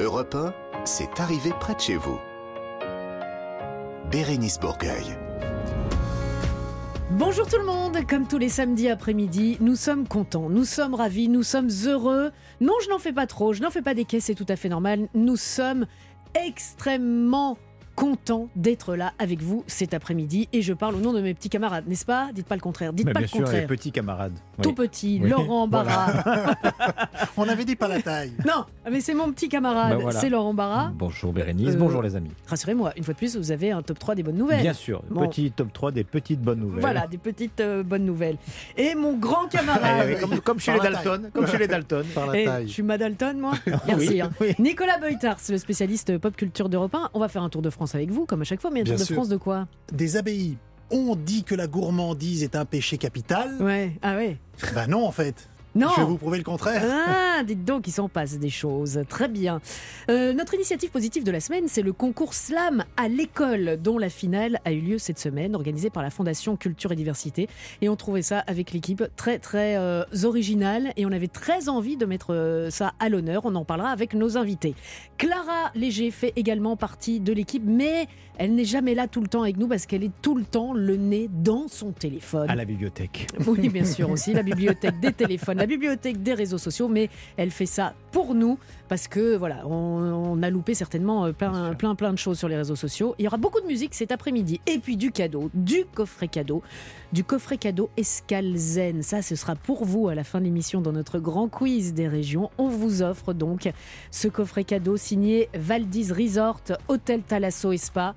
Europe 1, c'est arrivé près de chez vous. Bérénice Bourgueil. Bonjour tout le monde, comme tous les samedis après-midi, nous sommes contents, nous sommes ravis, nous sommes heureux. Non, je n'en fais pas trop, je n'en fais pas des caisses, c'est tout à fait normal. Nous sommes extrêmement content d'être là avec vous cet après-midi et je parle au nom de mes petits camarades, n'est-ce pas? Dites pas le contraire, dites Mais pas bien le sûr, contraire. les petits camarades. Tout Oui. petit, Oui. Laurent Barra. On avait dit pas la taille. non, mais c'est mon petit camarade, voilà. c'est Laurent Barra. Bonjour Bérénice, Euh, bonjour les amis. Rassurez-moi, une fois de plus, vous avez un top 3 des bonnes nouvelles. Bien sûr, Bon. petit top 3 des petites bonnes nouvelles. Voilà, des petites euh, bonnes nouvelles. Et mon grand Eh camarade. oui, comme, comme chez les Dalton, comme chez les Dalton. Par la Eh, taille. je suis Madalton, moi Merci. Oui, hein. oui. Nicolas Beutars, le spécialiste pop culture d'Europe 1. On va faire un tour de France avec vous, comme à chaque fois. Mais un Bien tour de sûr. France de quoi Des abbayes. On dit que la gourmandise est un péché capital. Ouais, ah ouais. Bah non, en fait. Non Je vais vous prouver le contraire. Ah, dites donc, il s'en passe des choses. Très bien. Euh, notre initiative positive de la semaine, c'est le concours Slam à l'école, dont la finale a eu lieu cette semaine, organisée par la Fondation Culture et Diversité. Et on trouvait ça avec l'équipe très, très euh, original. Et on avait très envie de mettre euh, ça à l'honneur. On en parlera avec nos invités. Clara Léger fait également partie de l'équipe, mais elle n'est jamais là tout le temps avec nous parce qu'elle est tout le temps le nez dans son téléphone. À la bibliothèque. Oui, bien sûr aussi, la bibliothèque des téléphones, la bibliothèque des réseaux sociaux, mais elle fait ça pour nous parce que voilà, on, on a loupé certainement euh, plein, plein, plein de choses sur les réseaux sociaux. Il y aura beaucoup de musique cet après-midi et puis du cadeau, du coffret cadeau, du coffret cadeau Escale Zen. Ça, ce sera pour vous à la fin de l'émission dans notre grand quiz des régions. On vous offre donc ce coffret cadeau signé Valdis Resort, Hôtel Thalasso et Spa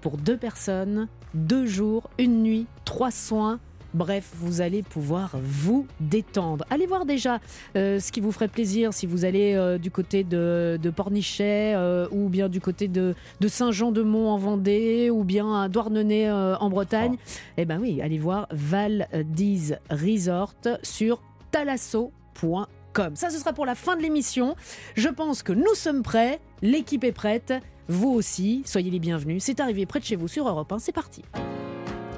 pour deux personnes, deux jours, une nuit, trois soins. Bref, vous allez pouvoir vous détendre. Allez voir déjà euh, ce qui vous ferait plaisir si vous allez euh, du côté de, de Pornichet euh, ou bien du côté de, de Saint-Jean-de-Mont en Vendée ou bien à Douarnenez en Bretagne. Eh ben oui, allez voir Val d'Ise Resort sur talasso.com. Ça, ce sera pour la fin de l'émission. Je pense que nous sommes prêts, l'équipe est prête, vous aussi, soyez les bienvenus. C'est arrivé près de chez vous sur Europe 1, c'est parti.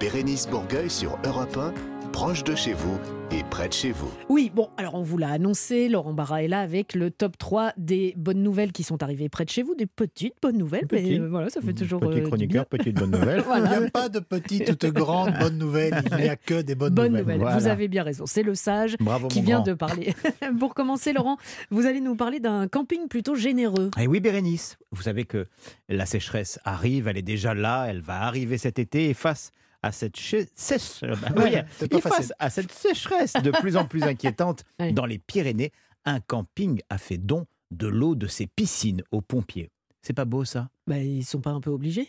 Bérénice Bourgueil sur Europe 1, proche de chez vous et près de chez vous. Oui, bon, alors on vous l'a annoncé, Laurent Barra est là avec le top 3 des bonnes nouvelles qui sont arrivées près de chez vous, des petites bonnes nouvelles, mais euh, voilà, ça fait toujours Petit euh, chroniqueur, petite bonne nouvelle. Il n'y a pas de petites ou de grandes bonnes nouvelles. Il n'y a que des bonnes Bonne nouvelles. nouvelle, Voilà. vous avez bien raison, c'est le sage Bravo qui vient grand. de parler. Pour commencer, Laurent, vous allez nous parler d'un camping plutôt généreux. Et oui, Bérénice, vous savez que la sécheresse arrive, elle est déjà là, elle va arriver cet été et face à cette che- sèche- euh, bah, oui, face à cette sécheresse de plus en plus inquiétante dans les Pyrénées, un camping a fait don de l'eau de ses piscines aux pompiers. C'est pas beau ça? Bah, ils sont pas un peu obligés?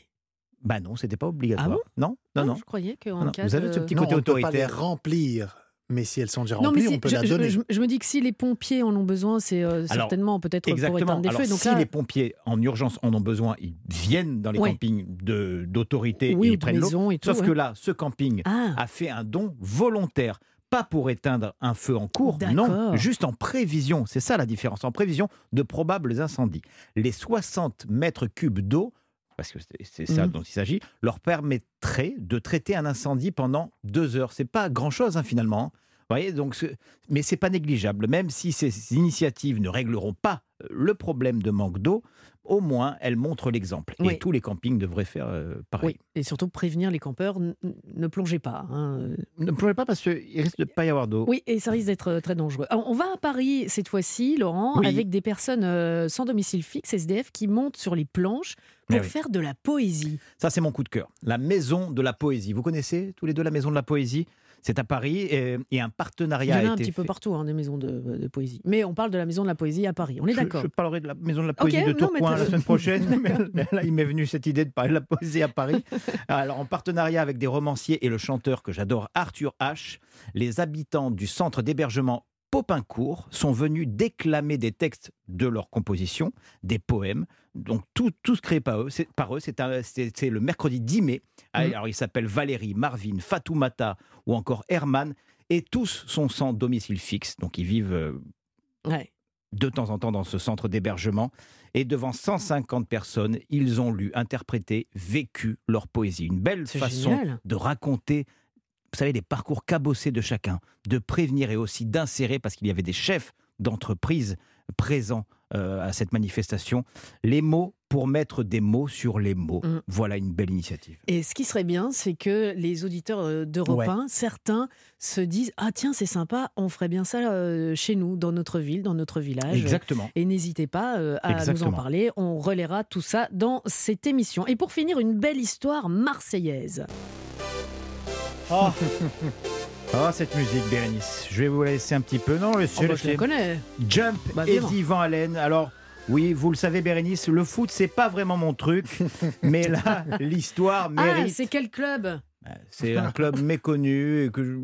Bah non, c'était pas obligatoire. Ah bon? Non, non, Ah, non. Je croyais non, cas vous avez de- ce petit Non, côté on peut pas les autoritaire. remplir. Mais si elles sont déjà Non, remplies, si- on peut je, la donner. je- je me dis que si les pompiers en ont besoin, c'est euh, certainement peut-être pour Exactement. éteindre des Alors, feux. Donc si là, les pompiers en urgence en ont besoin, ils viennent dans les Ouais. campings de- d'autorité oui, et ils prennent l'eau. Sauf ouais. que là, ce camping Ah, a fait un don volontaire. Pas pour éteindre un feu en cours, non, juste en prévision. C'est ça la différence, en prévision de probables incendies. Les 60 mètres cubes d'eau, parce que c'est ça Mhm. dont il s'agit, leur permettrait de traiter un incendie pendant deux heures. C'est pas grand-chose hein, finalement. Vous voyez, donc, ce- mais c'est pas négligeable. Même si ces initiatives ne régleront pas euh, le problème de manque d'eau, au moins elles montrent l'exemple. Oui. Et tous les campings devraient faire euh, pareil. oui. Et surtout prévenir les campeurs, ne plongez pas. hein. Ne pleurez pas parce qu'il risque de pas y avoir d'eau. Oui, et ça risque d'être euh, très dangereux. Alors, on va à Paris cette fois-ci, Laurent, Oui. avec des personnes euh, sans domicile fixe, SDF, qui montent sur les planches pour oui. faire de la poésie. Ça, c'est mon coup de cœur. La Maison de la Poésie. Vous connaissez tous les deux la Maison de la Poésie? C'est à Paris et, et un Il y partenariat en a a un petit peu partout, hein, des maisons de, de poésie. Mais on parle de la maison de la poésie à Paris. On est d'accord. Je, parlerai de la Maison de la Poésie de Tourcoing la semaine prochaine. mais là, il m'est venu cette idée de parler de la poésie à Paris. Alors, en partenariat avec des romanciers et le chanteur que j'adore, Arthur H., les habitants du centre d'hébergement Popincourt sont venus déclamer des textes de leur composition, des poèmes. Donc tout, tous créés par eux. C'est, par eux. C'est, un- c'est- c'est le mercredi 10 mai. Mhm. Alors ils s'appellent Valérie, Marvin, Fatoumata ou encore Herman. Et tous sont sans domicile fixe. Donc ils vivent euh, Ouais. de temps en temps dans ce centre d'hébergement. Et devant 150 personnes, ils ont lu, interprété, vécu leur poésie. Une belle C'est façon génial. de raconter, vous savez, les parcours cabossés de chacun, de prévenir et aussi d'insérer, parce qu'il y avait des chefs d'entreprise présents euh, à cette manifestation. Les mots pour mettre des mots sur les mots. Mm. Voilà une belle initiative. Et ce qui serait bien, c'est que les auditeurs euh, d'Europe Ouais. 1, certains se disent Ah, tiens, c'est sympa, on ferait bien ça euh, chez nous, dans notre ville, dans notre village. Exactement. Et n'hésitez pas euh, à nous en parler. On relaiera tout ça dans cette émission. Et pour finir, une belle histoire marseillaise. Oh. Oh, cette musique, Bérénice. Je vais vous la laisser un petit peu. Non, Oh, bah, je laissez. connais. Jump, Bah. Eddie Van Halen. Alors, oui, vous le savez, Bérénice, le foot, c'est pas vraiment mon truc. mais là, l'histoire Ah, mérite. c'est quel club C'est un club méconnu et que je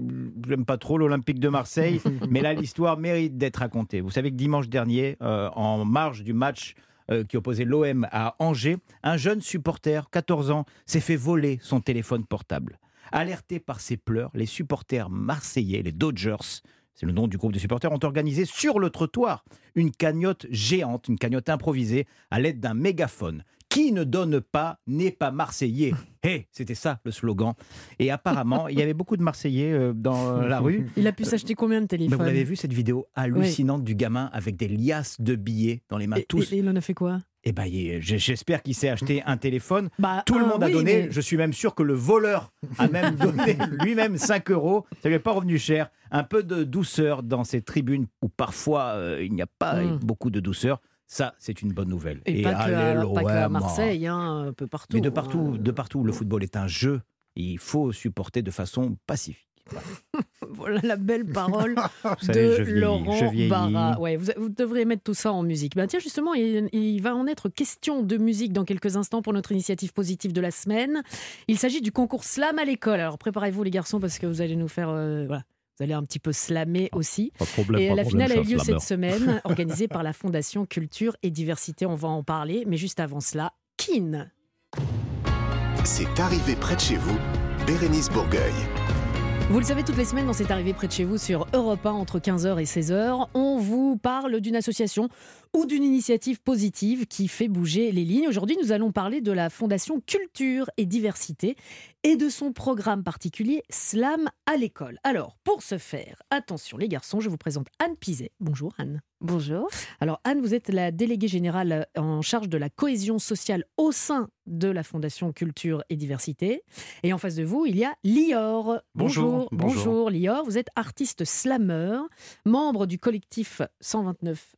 j'aime pas trop, l'Olympique de Marseille. mais là, l'histoire mérite d'être racontée. Vous savez que dimanche dernier, euh, en marge du match euh, qui opposait l'OM à Angers, un jeune supporter, 14 ans, s'est fait voler son téléphone portable. Alertés par ses pleurs, les supporters marseillais, les Dodgers, c'est le nom du groupe de supporters, ont organisé sur le trottoir une cagnotte géante, une cagnotte improvisée à l'aide d'un mégaphone. Qui ne donne pas n'est pas marseillais. Hé, c'était ça le slogan. Et apparemment, il y avait beaucoup de Marseillais euh, dans la rue. Il a pu s'acheter combien de téléphones? Vous l'avez vu cette vidéo hallucinante du gamin avec des liasses de billets dans les mains et, tous. et- et il en a fait quoi? Eh ben, j'espère qu'il s'est acheté un téléphone. bah, Tout le un, monde a oui, donné. mais- Je suis même sûr que le voleur a même donné lui-même 5 euros. Ça lui est pas revenu cher. Un peu de douceur dans ces tribunes où parfois euh, il n'y a pas Mm. beaucoup de douceur. Ça, c'est une bonne nouvelle. Et, pas, que à, allez, pas que à l'OM. Marseille, hein, un peu partout. Mais de partout, hein. de partout, le football est un jeu. Il faut supporter de façon pacifique. Voilà la belle parole savez, de Laurent. Barra. Ouais, vous, vous devriez mettre tout ça en musique. Ben tiens, justement, il, il va en être question de musique dans quelques instants pour notre initiative positive de la semaine. Il s'agit du concours slam à l'école. Alors préparez-vous les garçons parce que vous allez nous faire... euh, voilà. Vous allez un petit peu slammer aussi. Pas de problème, Et pas la problème, finale a eu lieu cette semaine, organisée par la Fondation Culture et Diversité. On va en parler. Mais juste avant cela, Kin. C'est arrivé près de chez vous, Bérénice Bourgueil. Vous le savez, toutes les semaines, dans cette arrivée près de chez vous sur Europe 1 entre 15h et 16h, on vous parle d'une association ou d'une initiative positive qui fait bouger les lignes. Aujourd'hui, nous allons parler de la Fondation Culture et Diversité et de son programme particulier Slam à l'école. Alors, pour ce faire, attention les garçons, je vous présente Anne Pizet. Bonjour Anne. Bonjour. Alors Anne, vous êtes la déléguée générale en charge de la cohésion sociale au sein de la Fondation Culture et Diversité. Et en face de vous, il y a Lior. Bonjour, Bonjour, Lior. Vous êtes artiste slammer, membre du collectif 129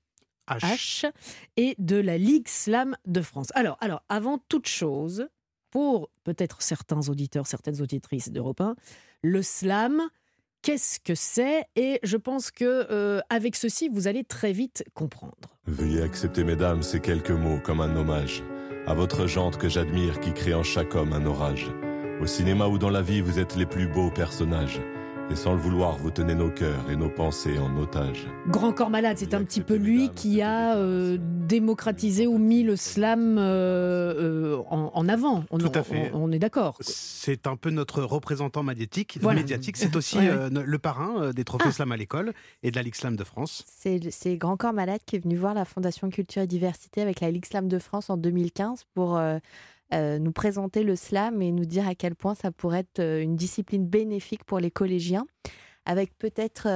H. H et de la Ligue Slam de France. Alors, alors avant toute chose, pour peut-être certains auditeurs, certaines auditrices d'Europe 1, le slam, qu'est-ce que c'est? Et je pense que euh, avec ceci, vous allez très vite comprendre. Veuillez accepter, mesdames, ces quelques mots comme un hommage à votre jante que j'admire qui crée en chaque homme un orage. Au cinéma ou dans la vie, vous êtes les plus beaux personnages. Et sans le vouloir, vous tenez nos cœurs et nos pensées en otage. Grand Corps Malade, c'est un petit peu lui qui a euh, démocratisé ou mis le slam euh, euh, en, en avant. On, Tout à fait. On, on est d'accord. C'est un peu notre représentant médiatique. Voilà. médiatique. C'est aussi Ouais, euh, le parrain des trophées Ah. slam à l'école et de la Ligue Slam de France. C'est c'est Grand Corps Malade qui est venu voir la Fondation Culture et Diversité avec la Ligue Slam de France en 2015 pour euh, nous présenter le slam et nous dire à quel point ça pourrait être euh, une discipline bénéfique pour les collégiens. Avec peut-être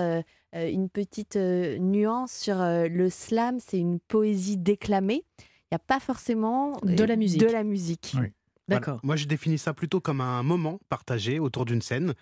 euh, une petite euh, nuance sur euh, le slam, c'est une poésie déclamée. Il n'y a pas forcément De la musique. De la musique. Oui. D'accord. Voilà. Moi, je définis ça plutôt comme un moment partagé autour d'une scène,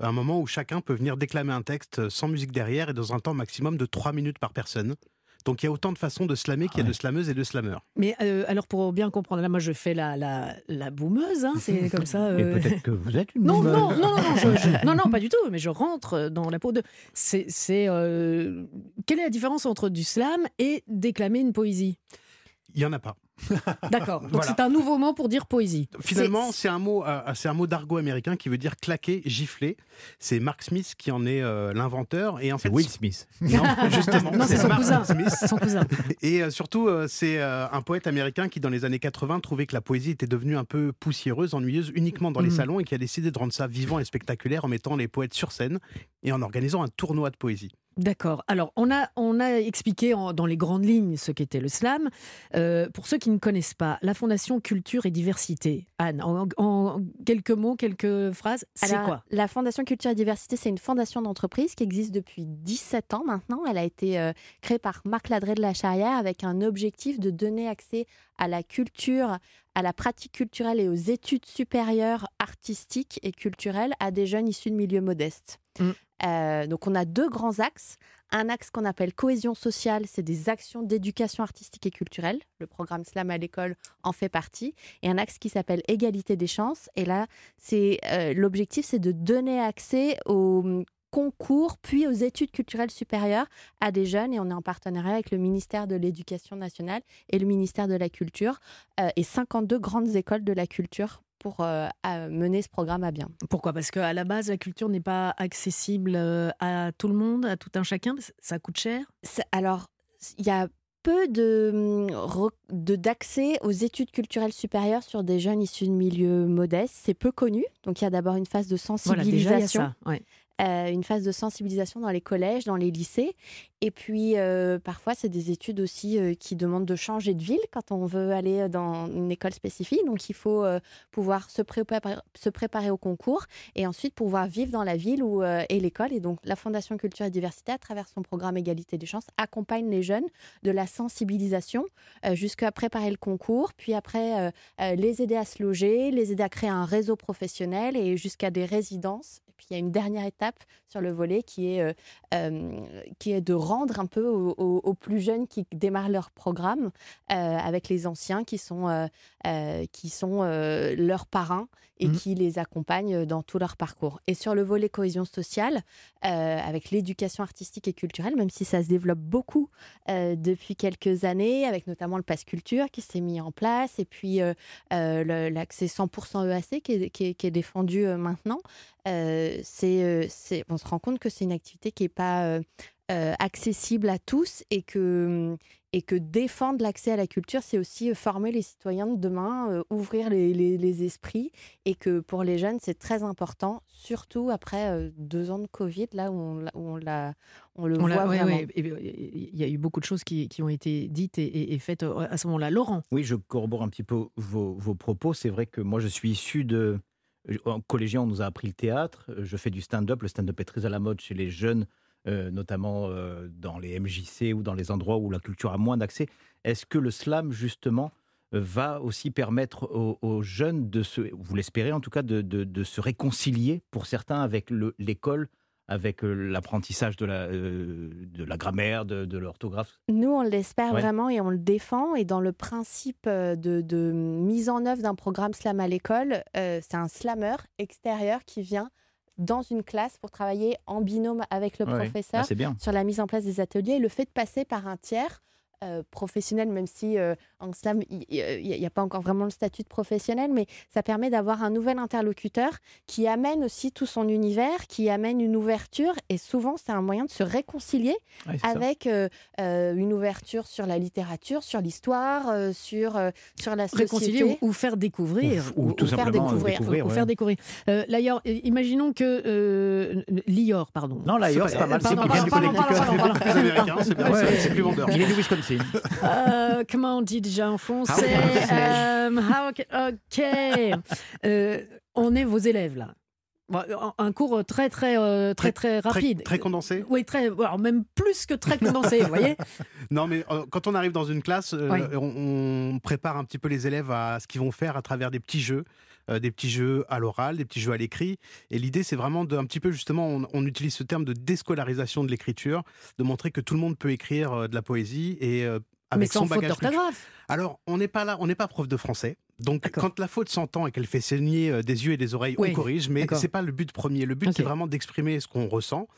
un moment où chacun peut venir déclamer un texte sans musique derrière et dans un temps maximum de 3 minutes par personne. Donc il y a autant de façons de slammer qu'il y a Ouais. de slameuses et de slameurs. Mais euh, alors pour bien comprendre, là moi je fais la, la, la boumeuse, hein, c'est comme ça. Et euh, peut-être que vous êtes une Non, boumeuse. non, non, non, non, je- je- non, non, pas du tout, mais je rentre dans la peau de. C'est. c'est, euh, Quelle est la différence entre du slam et déclamer une poésie? Il y en a pas. D'accord. Donc Voilà. c'est un nouveau mot pour dire poésie. Finalement, c'est un mot, euh, c'est un mot d'argot américain qui veut dire claquer, gifler. C'est Mark Smith qui en est euh, l'inventeur et en C'est fait, Will Smith. Non, justement, Non, c'est son cousin. Smith. Son cousin. Et euh, surtout, euh, c'est euh, un poète américain qui, dans les années 80, trouvait que la poésie était devenue un peu poussiéreuse, ennuyeuse uniquement dans les Mhm. salons et qui a décidé de rendre ça vivant et spectaculaire en mettant les poètes sur scène et en organisant un tournoi de poésie. D'accord. Alors, on a, on a expliqué en- dans les grandes lignes ce qu'était le slam. Euh, pour ceux qui ne connaissent pas, la Fondation Culture et Diversité, Anne, en, en quelques mots, quelques phrases, c'est quoi? La Fondation Culture et Diversité, c'est une fondation d'entreprise qui existe depuis 17 ans maintenant. Elle a été euh, créée par Marc Ladré de la Charrière avec un objectif de donner accès à la culture, à la pratique culturelle et aux études supérieures artistiques et culturelles à des jeunes issus de milieux modestes. Mm. Euh, donc on a deux grands axes. Un axe qu'on appelle cohésion sociale, c'est des actions d'éducation artistique et culturelle. Le programme Slam à l'école en fait partie. Et un axe qui s'appelle égalité des chances. Et là, c'est euh, l'objectif, c'est de donner accès aux hum, concours puis aux études culturelles supérieures à des jeunes et on est en partenariat avec le ministère de l'Éducation nationale et le ministère de la Culture euh, et 52 grandes écoles de la culture pour euh, mener ce programme à bien. Pourquoi? Parce qu'à la base, la culture n'est pas accessible euh, à tout le monde, à tout un chacun? Ça coûte cher? Alors, il y a peu de hum, de- d'accès aux études culturelles supérieures sur des jeunes issus de milieux modestes. C'est peu connu. Donc, il y a d'abord une phase de Voilà, déjà, il y a sensibilisation. ça. ouais. Euh, une phase de sensibilisation dans les collèges, dans les lycées. Et puis, euh, parfois, c'est des études aussi euh, qui demandent de changer de ville quand on veut aller dans une école spécifique. Donc, il faut pouvoir se préparer, au concours et ensuite pouvoir vivre dans la ville où est l'école. Et donc, la Fondation Culture et Diversité, à travers son programme Égalité des chances, accompagne les jeunes de la sensibilisation jusqu'à préparer le concours, puis après, les aider à se loger, les aider à créer un réseau professionnel et jusqu'à des résidences. Puis, il y a une dernière étape sur le volet qui est, euh, euh, qui est de rendre un peu aux, aux- aux plus jeunes qui démarrent leur programme euh, avec les anciens qui sont, qui sont leurs parrains et Mhm. qui les accompagnent dans tout leur parcours. Et sur le volet cohésion sociale, avec l'éducation artistique et culturelle, même si ça se développe beaucoup depuis quelques années, avec notamment le Pass Culture qui s'est mis en place, et puis euh, euh, l'accès 100% EAC qui est, qui est- qui est défendu euh, maintenant. Euh, c'est, euh, c'est- on se rend compte que c'est une activité qui n'est pas euh, accessible à tous et que, et que défendre l'accès à la culture, c'est aussi former les citoyens de demain, euh, ouvrir les, les- les esprits et que pour les jeunes, c'est très important, surtout après euh, deux ans de Covid, là où on, l'a- où on, l'a- on le On voit ouais, vraiment. ouais, Il y a eu beaucoup de choses qui, qui ont été dites et, et- et faites à ce moment-là. Laurent, Oui, je corrobore un petit peu vos, vos propos. C'est vrai que moi, je suis issu de. En collégien, on nous a appris le théâtre. Je fais du stand-up. Le stand-up est très à la mode chez les jeunes, euh, notamment euh, dans les MJC ou dans les endroits où la culture a moins d'accès. Est-ce que le slam, justement, euh, va aussi permettre aux, jeunes de se, vous l'espérez en tout cas, de, se réconcilier pour certains avec le- l'école, avec euh, l'apprentissage de la, euh, de la grammaire, de, de l'orthographe Nous, on l'espère Ouais. vraiment et on le défend. Et dans le principe euh, de, de mise en œuvre d'un programme slam à l'école, euh, c'est un slammer extérieur qui vient dans une classe pour travailler en binôme avec le Ouais, professeur Ah, bien. sur la mise en place des ateliers. Et le fait de passer par un tiers euh, professionnel, même si euh, en slam, il n'y a, pas encore vraiment le statut de professionnel, mais ça permet d'avoir un nouvel interlocuteur qui amène aussi tout son univers, qui amène une ouverture. Et souvent, c'est un moyen de se réconcilier avec euh, euh, une ouverture sur la littérature, sur l'histoire, euh, sur, euh, sur la société. réconcilier ou, ou faire découvrir. Ou- ou tout faire simplement euh, découvrir. découvrir. ouais. faire découvrir. Euh, Lior, euh, imaginons que euh, Lior, pardon. Non, l'ailleurs, c'est pas mal. C'est plus vendeur. Il est du Euh, comment on dit déjà en français? Euh, how- Ok. Euh, on est vos élèves là. Un- cours très très très très Très- rapide. Très condensé? Oui, très, alors même plus que très condensé, vous voyez Non, mais euh, quand on arrive dans une classe, euh, Oui. on, on prépare un petit peu les élèves à ce qu'ils vont faire à travers des petits jeux, euh, des petits jeux à l'oral, des petits jeux à l'écrit. Et l'idée, c'est vraiment de, un petit peu justement, on, on utilise ce terme de déscolarisation de l'écriture, de montrer que tout le monde peut écrire euh, de la poésie et euh, avec Mais sans son faute bagage d'orthographe. Alors, on n'est pas là, on n'est pas prof de français. Donc, quand la faute s'entend et qu'elle fait saigner euh, des yeux et des oreilles, Oui, on corrige. Mais c'est pas le but premier. Le but, c'est vraiment d'exprimer ce qu'on ressent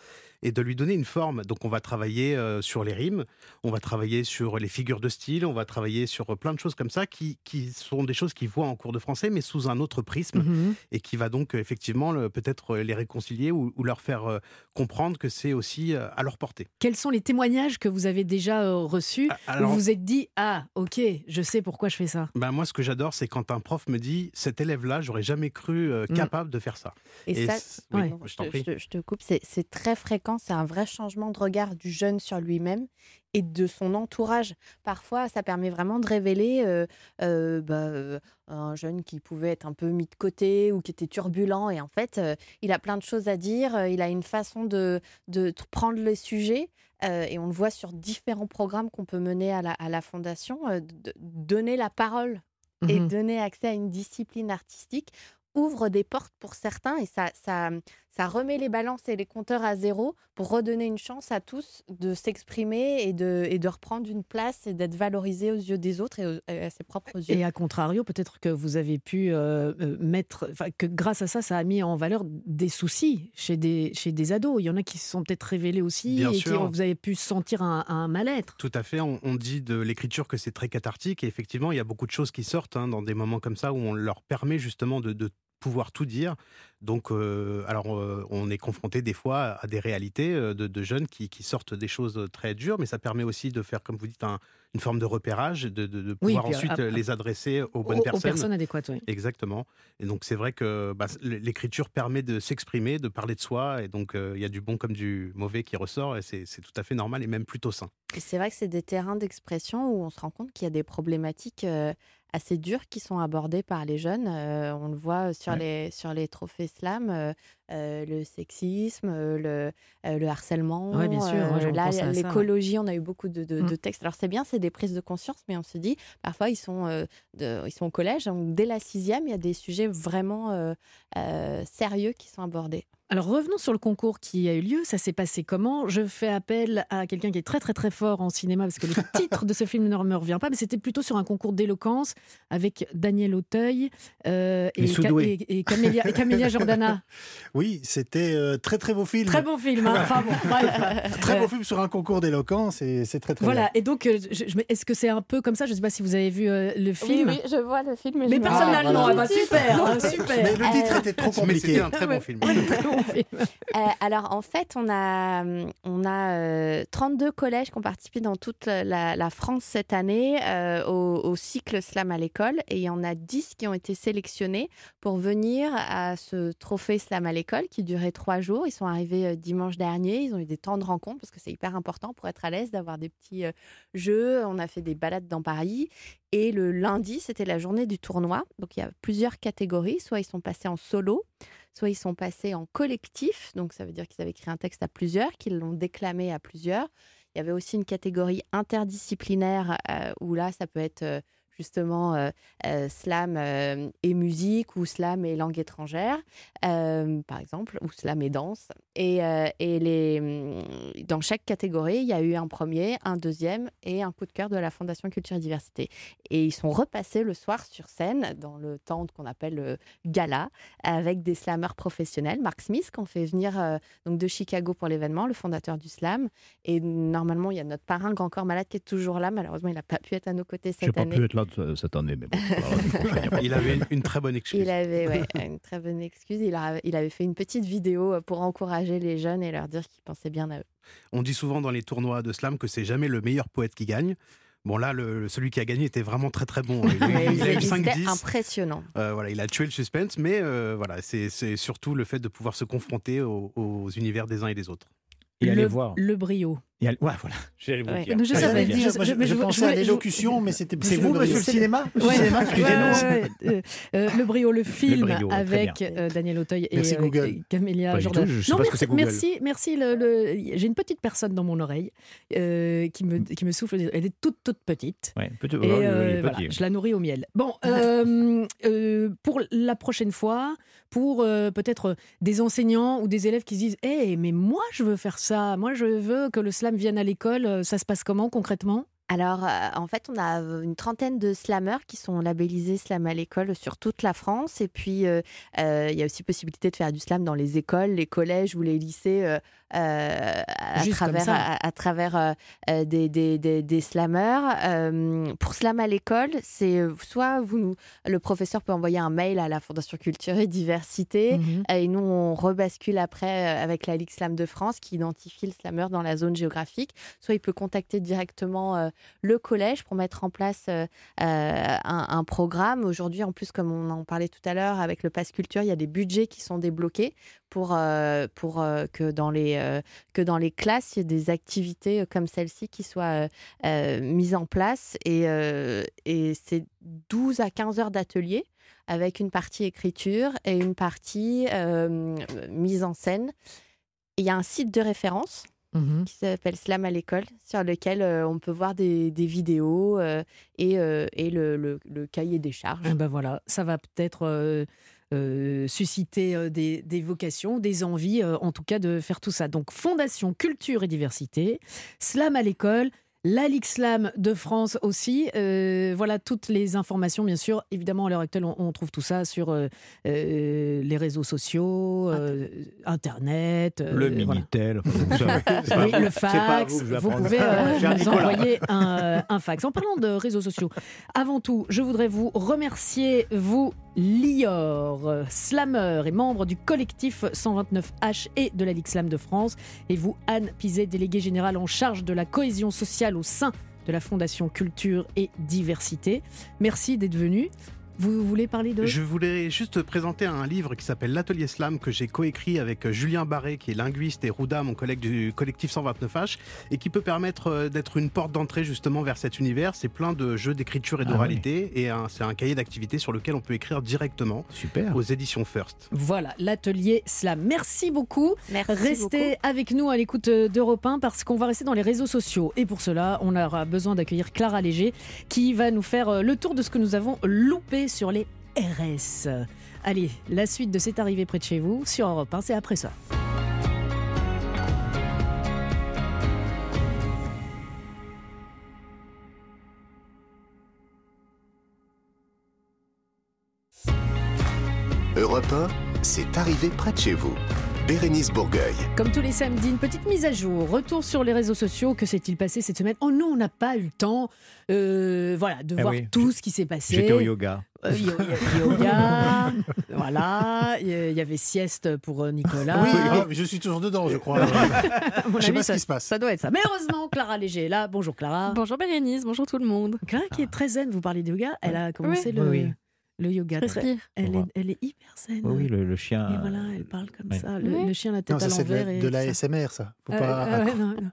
et de lui donner une forme. Donc, on va travailler euh, sur les rimes, on va travailler sur les figures de style, on va travailler sur euh, plein de choses comme ça qui, qui sont des choses qu'ils voient en cours de français, mais sous un autre prisme Mhm. et qui va donc euh, effectivement le- peut-être les réconcilier ou, ou leur faire euh, comprendre que c'est aussi à leur portée. Quels sont les témoignages que vous avez déjà reçus Alors- où vous vous êtes dit Ah, ok, je sais pourquoi je fais ça Ben moi, ce que j'adore, c'est quand un prof me dit cet élève-là, j'aurais jamais cru euh, Mm. capable de faire ça. Et, Et ça, oui, ouais. je te- prie. te- je te coupe, c'est très fréquent, c'est un vrai changement de regard du jeune sur lui-même et de son entourage. Parfois, ça permet vraiment de révéler euh, euh, bah, un jeune qui pouvait être un peu mis de côté ou qui était turbulent. Et en fait, euh, il a plein de choses à dire, il a une façon de, prendre le sujet. et on le voit sur différents programmes qu'on peut mener à la, à la Fondation, de donner la parole et Mhm. donner accès à une discipline artistique ouvre des portes pour certains et ça, ça, ça remet les balances et les compteurs à zéro pour redonner une chance à tous de s'exprimer et de, et de reprendre une place et d'être valorisés aux yeux des autres et, aux- et à ses propres yeux. Et à contrario, peut-être que vous avez pu euh, euh, mettre, enfin, que grâce à ça, ça a mis en valeur des soucis chez des, chez des ados. Il y en a qui se sont peut-être révélés aussi Bien et sûr. qui vous avez pu sentir un, un mal-être. Tout à fait. On, on dit de l'écriture que c'est très cathartique. Et effectivement, il y a beaucoup de choses qui sortent hein, dans des moments comme ça où on leur permet justement de, de pouvoir tout dire. Donc, euh, alors, euh, on est confronté des fois à des réalités euh, de, de jeunes qui, qui sortent des choses très dures, mais ça permet aussi de faire, comme vous dites, un- une forme de repérage, de, de- pouvoir ensuite les adresser aux bonnes Aux- aux personnes. personnes adéquates, oui. Exactement. Et donc c'est vrai que bah, l'écriture permet de s'exprimer, de parler de soi, et donc euh, il y a du bon comme du mauvais qui ressort, et c'est c'est tout à fait normal et même plutôt sain. Et c'est vrai que c'est des terrains d'expression où on se rend compte qu'il y a des problématiques euh, assez dures qui sont abordées par les jeunes. Euh, on le voit sur, Ouais. les, sur les trophées slam, euh, euh, le sexisme, le, le harcèlement, bien sûr, ouais, ouais. l'écologie. On a eu beaucoup de, de- Mm. de textes. Alors c'est bien, c'est des prises de conscience, mais on se dit, parfois ils sont, de- ils sont au collège, donc dès la sixième, il y a des sujets vraiment sérieux qui sont abordés. Alors revenons sur le concours qui a eu lieu. Ça s'est passé comment? Je fais appel à quelqu'un qui est très très très fort en cinéma parce que le titre de ce film ne me revient pas, mais c'était plutôt sur un concours d'éloquence avec Daniel Auteuil euh, et, et, et Camélia, et Camélia Jordana. Oui, c'était euh, très très beau film. Très bon film. hein. Enfin bon, bref. Très Euh, beau film sur un concours d'éloquence et c'est très très Voilà. bien. Et donc, euh, je- je- est-ce que c'est un peu comme ça? Je ne sais pas si vous avez vu euh, le film. Oui, oui, je vois le film. Mais je me personne n'a le rappelle nom. pas Ah bah, super, hein, super. Mais le titre Euh, était trop Mais c'était compliqué. un très bon film. Euh, alors en fait, on a, on a euh, 32 collèges qui ont participé dans toute la, la France cette année euh, au, au cycle slam à l'école et il y en a 10 qui ont été sélectionnés pour venir à ce trophée slam à l'école qui durait trois jours. Ils sont arrivés euh, dimanche dernier, ils ont eu des temps de rencontre parce que c'est hyper important pour être à l'aise d'avoir des petits euh, jeux. On a fait des balades dans Paris et le lundi, c'était la journée du tournoi. Donc il y a plusieurs catégories, soit ils sont passés en solo, soit ils sont passés en collectif, donc ça veut dire qu'ils avaient écrit un texte à plusieurs, qu'ils l'ont déclamé à plusieurs. Il y avait aussi une catégorie interdisciplinaire euh, où là, ça peut être euh, justement euh, euh, slam euh, et musique ou slam et langue étrangère, par exemple, ou slam et danse. Et, et les, hum, dans chaque catégorie, il y a eu un premier, un deuxième et un coup de cœur de la Fondation Culture et Diversité. Et ils sont repassés le soir sur scène dans le temps qu'on appelle le gala avec des slammeurs professionnels. Mark Smith, qu'on fait venir donc de Chicago pour l'événement, le fondateur du slam. Et normalement, il y a notre parrain Grand Corps Malade qui est toujours là. Malheureusement, il n'a pas pu être à nos côtés cette pas année. pu être là de- cette année, mais bon. Il avait une, une très bonne excuse. Il avait ouais, une très bonne excuse. Il, a- il avait fait une petite vidéo euh, pour encourager les jeunes et leur dire qu'il pensait bien à eux. On dit souvent dans les tournois de slam que c'est jamais le meilleur poète qui gagne. Bon là, le, celui qui a gagné était vraiment très très bon. Il, Ouais, il a eu C'était 5-10. impressionnant. Euh, voilà, il a tué le suspense, mais euh, voilà, c'est surtout le fait de pouvoir se confronter aux, aux univers des uns et des autres. Et le, voir. le brio. Et allez- ouais, voilà. J'allais vous Ouais. dire. Je savais, le je- dire, je- moi, je, je je- pensais je à l'élocution, mais c'était plus C'est le vous, brio. monsieur le cinéma Ouais. Cinéma. Ouais, ouais, ouais. Euh, le brio, le film brio, très avec euh, Daniel Auteuil et Merci, euh. Camélia Pas du Jordan. tout, je sais non, merci, merci, merci. le- le- J'ai une petite personne dans mon oreille euh, qui, me, qui me souffle. Elle est toute toute petite. Ouais, petit, Et euh, est voilà, je la nourris au miel. Bon, euh, euh, pour la prochaine fois, pour euh, peut-être des enseignants ou des élèves qui se disent Hé, mais moi, je veux faire ça. Moi, je veux que le slam vienne à l'école. Euh, Ça se passe comment concrètement? Alors, euh, en fait, on a une trentaine de slammeurs qui sont labellisés slam à l'école sur toute la France. Et puis, euh, euh, il y a aussi possibilité de faire du slam dans les écoles, les collèges ou les lycées euh, euh, à, travers, à, à travers euh, euh, des, des, des, des slammeurs. Euh, pour slam à l'école, c'est euh, soit vous nous, le professeur peut envoyer un mail à la Fondation Culture et Diversité. Mhm. Euh, Et nous, on rebascule après euh, avec la Ligue Slam de France qui identifie le slammer dans la zone géographique. Soit il peut contacter directement euh, le collège pour mettre en place euh, euh, un, un programme. Aujourd'hui, en plus, comme on en parlait tout à l'heure, avec le Pass Culture, il y a des budgets qui sont débloqués pour, euh, pour euh, que, dans les, euh, que dans les classes, il y ait des activités euh, comme celle-ci qui soient euh, mises en place. Et, et c'est 12 à 15 heures d'atelier avec une partie écriture et une partie mise en scène. Et Il y a un site de référence Mhm. qui s'appelle Slam à l'école, sur lequel euh, on peut voir des, des vidéos euh, et, euh, et le, le- le cahier des charges. Ben voilà, ça va peut-être euh, susciter euh, des, des vocations, des envies, euh, en tout cas de faire tout ça. Donc Fondation Culture et Diversité, Slam à l'école. La Ligue Slam de France aussi. Euh, voilà toutes les informations, bien sûr. Évidemment, à l'heure actuelle, on, on trouve tout ça sur euh, euh, les réseaux sociaux, euh, Internet. euh, Le voilà. Minitel. Oui, le fax. vous pouvez euh, nous envoyer un, un fax. En parlant de réseaux sociaux, avant tout, je voudrais vous remercier, vous, Lior, slammer et membre du collectif 129H et de la Ligue Slam de France, et vous, Anne Pizet, déléguée générale en charge de la cohésion sociale au sein de la Fondation Culture et Diversité. Merci d'être venu. Vous voulez parler de... Je voulais juste présenter un livre qui s'appelle L'Atelier Slam que j'ai coécrit avec euh, Julien Barré qui est linguiste et Rouda, mon collègue du collectif 129H et qui peut permettre euh, d'être une porte d'entrée justement vers cet univers. C'est plein de jeux d'écriture et Ah d'oralité et c'est un cahier d'activités sur lequel on peut écrire directement Super. aux éditions First. Voilà, l'atelier Slam. Merci beaucoup. Merci Restez beaucoup. avec nous à l'écoute d'Europe 1 parce qu'on va rester dans les réseaux sociaux. Et pour cela, on aura besoin d'accueillir Clara Léger qui va nous faire euh, le tour de ce que nous avons loupé sur les RS. Allez, la suite de C'est arrivé près de chez vous sur Europe 1, c'est après ça. Europe 1, c'est arrivé près de chez vous. Bérénice Bourgueil. Comme tous les samedis, une petite mise à jour. Retour sur les réseaux sociaux. Que s'est-il passé cette semaine Oh non, on n'a pas eu le temps euh, voilà, de Eh voir oui, tout ce qui s'est passé. J'étais au yoga. Euh, yo- yo- yoga, voilà. Il y avait sieste pour euh, Nicolas. Oui, mais je suis toujours dedans, je crois. Je sais pas ce ça, qui se passe. ça doit être ça. Mais heureusement, Clara Léger est là. Bonjour Clara. Bonjour Bérénice, bonjour tout le monde. Clara qui est très zen, vous parlez de yoga. Elle a commencé Oui. le, Oui, oui. Le yoga. Respire. Elle, On est, va. elle est hyper zen. Oui, oui, le, le chien. Et voilà, elle parle comme ouais. ça. Le, Ouais. le chien la tête Non, ça à c'est de l'envers. la- de tout ça. l'ASMR, ça. Faut Euh, pas... euh, ouais, non, non.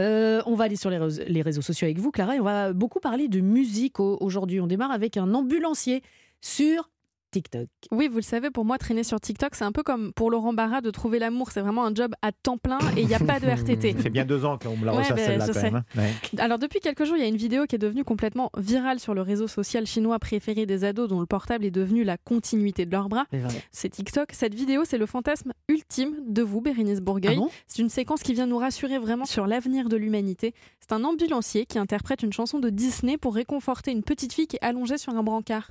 Euh, on va aller sur les réseaux, les réseaux sociaux avec vous, Clara, et on va beaucoup parler de musique au- aujourd'hui. On démarre avec un ambulancier sur TikTok. Oui, vous le savez, pour moi, traîner sur TikTok, c'est un peu comme pour Laurent Barra de trouver l'amour. C'est vraiment un job à temps plein et il n'y a pas de RTT. Ça fait bien deux ans qu'on me la Ouais, ben, celle-là je quand sais. même. hein. Ouais. Alors, depuis quelques jours, il y a une vidéo qui est devenue complètement virale sur le réseau social chinois préféré des ados, dont le portable est devenu la continuité de leurs bras. C'est TikTok. Cette vidéo, c'est le fantasme ultime de vous, Bérénice Ah Bourgueil. bon? C'est une séquence qui vient nous rassurer vraiment sur l'avenir de l'humanité. C'est un ambulancier qui interprète une chanson de Disney pour réconforter une petite fille qui est allongée sur un brancard.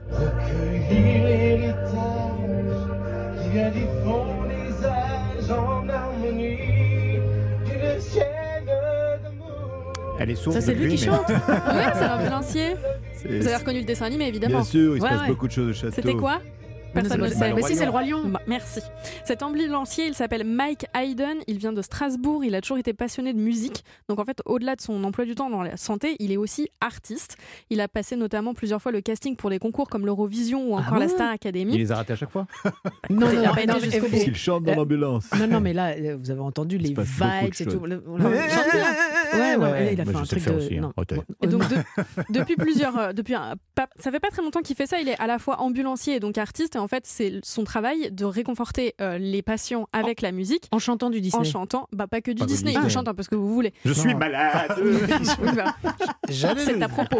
Elle est sourde. Ça, c'est lui qui mais- chante Oui, c'est l'ambulancier. C'est- Vous avez reconnu le dessin animé, évidemment. Bien sûr, il se Ouais, passe ouais. beaucoup de choses au château. C'était quoi Personne ne le sait. bah, si, c'est le Roi Lion. Bah, merci. Cet ambulancier, il s'appelle Mike Hayden. Il vient de Strasbourg. Il a toujours été passionné de musique. Donc, en fait, au-delà de son emploi du temps dans la santé, il est aussi artiste. Il a passé notamment plusieurs fois le casting pour des concours comme l'Eurovision ou Ah encore la Star Il Academy. les a ratés à chaque fois Non, il non, a non, pas non, mais-. S'il chante dans Euh, l'ambulance. Non, non, mais là, euh, vous avez entendu les vibes et tout. il. Ouais, ouais, ouais, il a fait un truc de. aussi, hein. non. Oh, donc, de- depuis plusieurs, euh, depuis ça fait pas très longtemps qu'il fait ça. Il est à la fois ambulancier et donc artiste. Et en fait, c'est son travail de réconforter euh, les patients avec la musique En chantant du Disney. en chantant. Bah, pas que du Pas Disney. Disney. Il chante un peu ce que vous voulez. Je suis malade C'est à propos.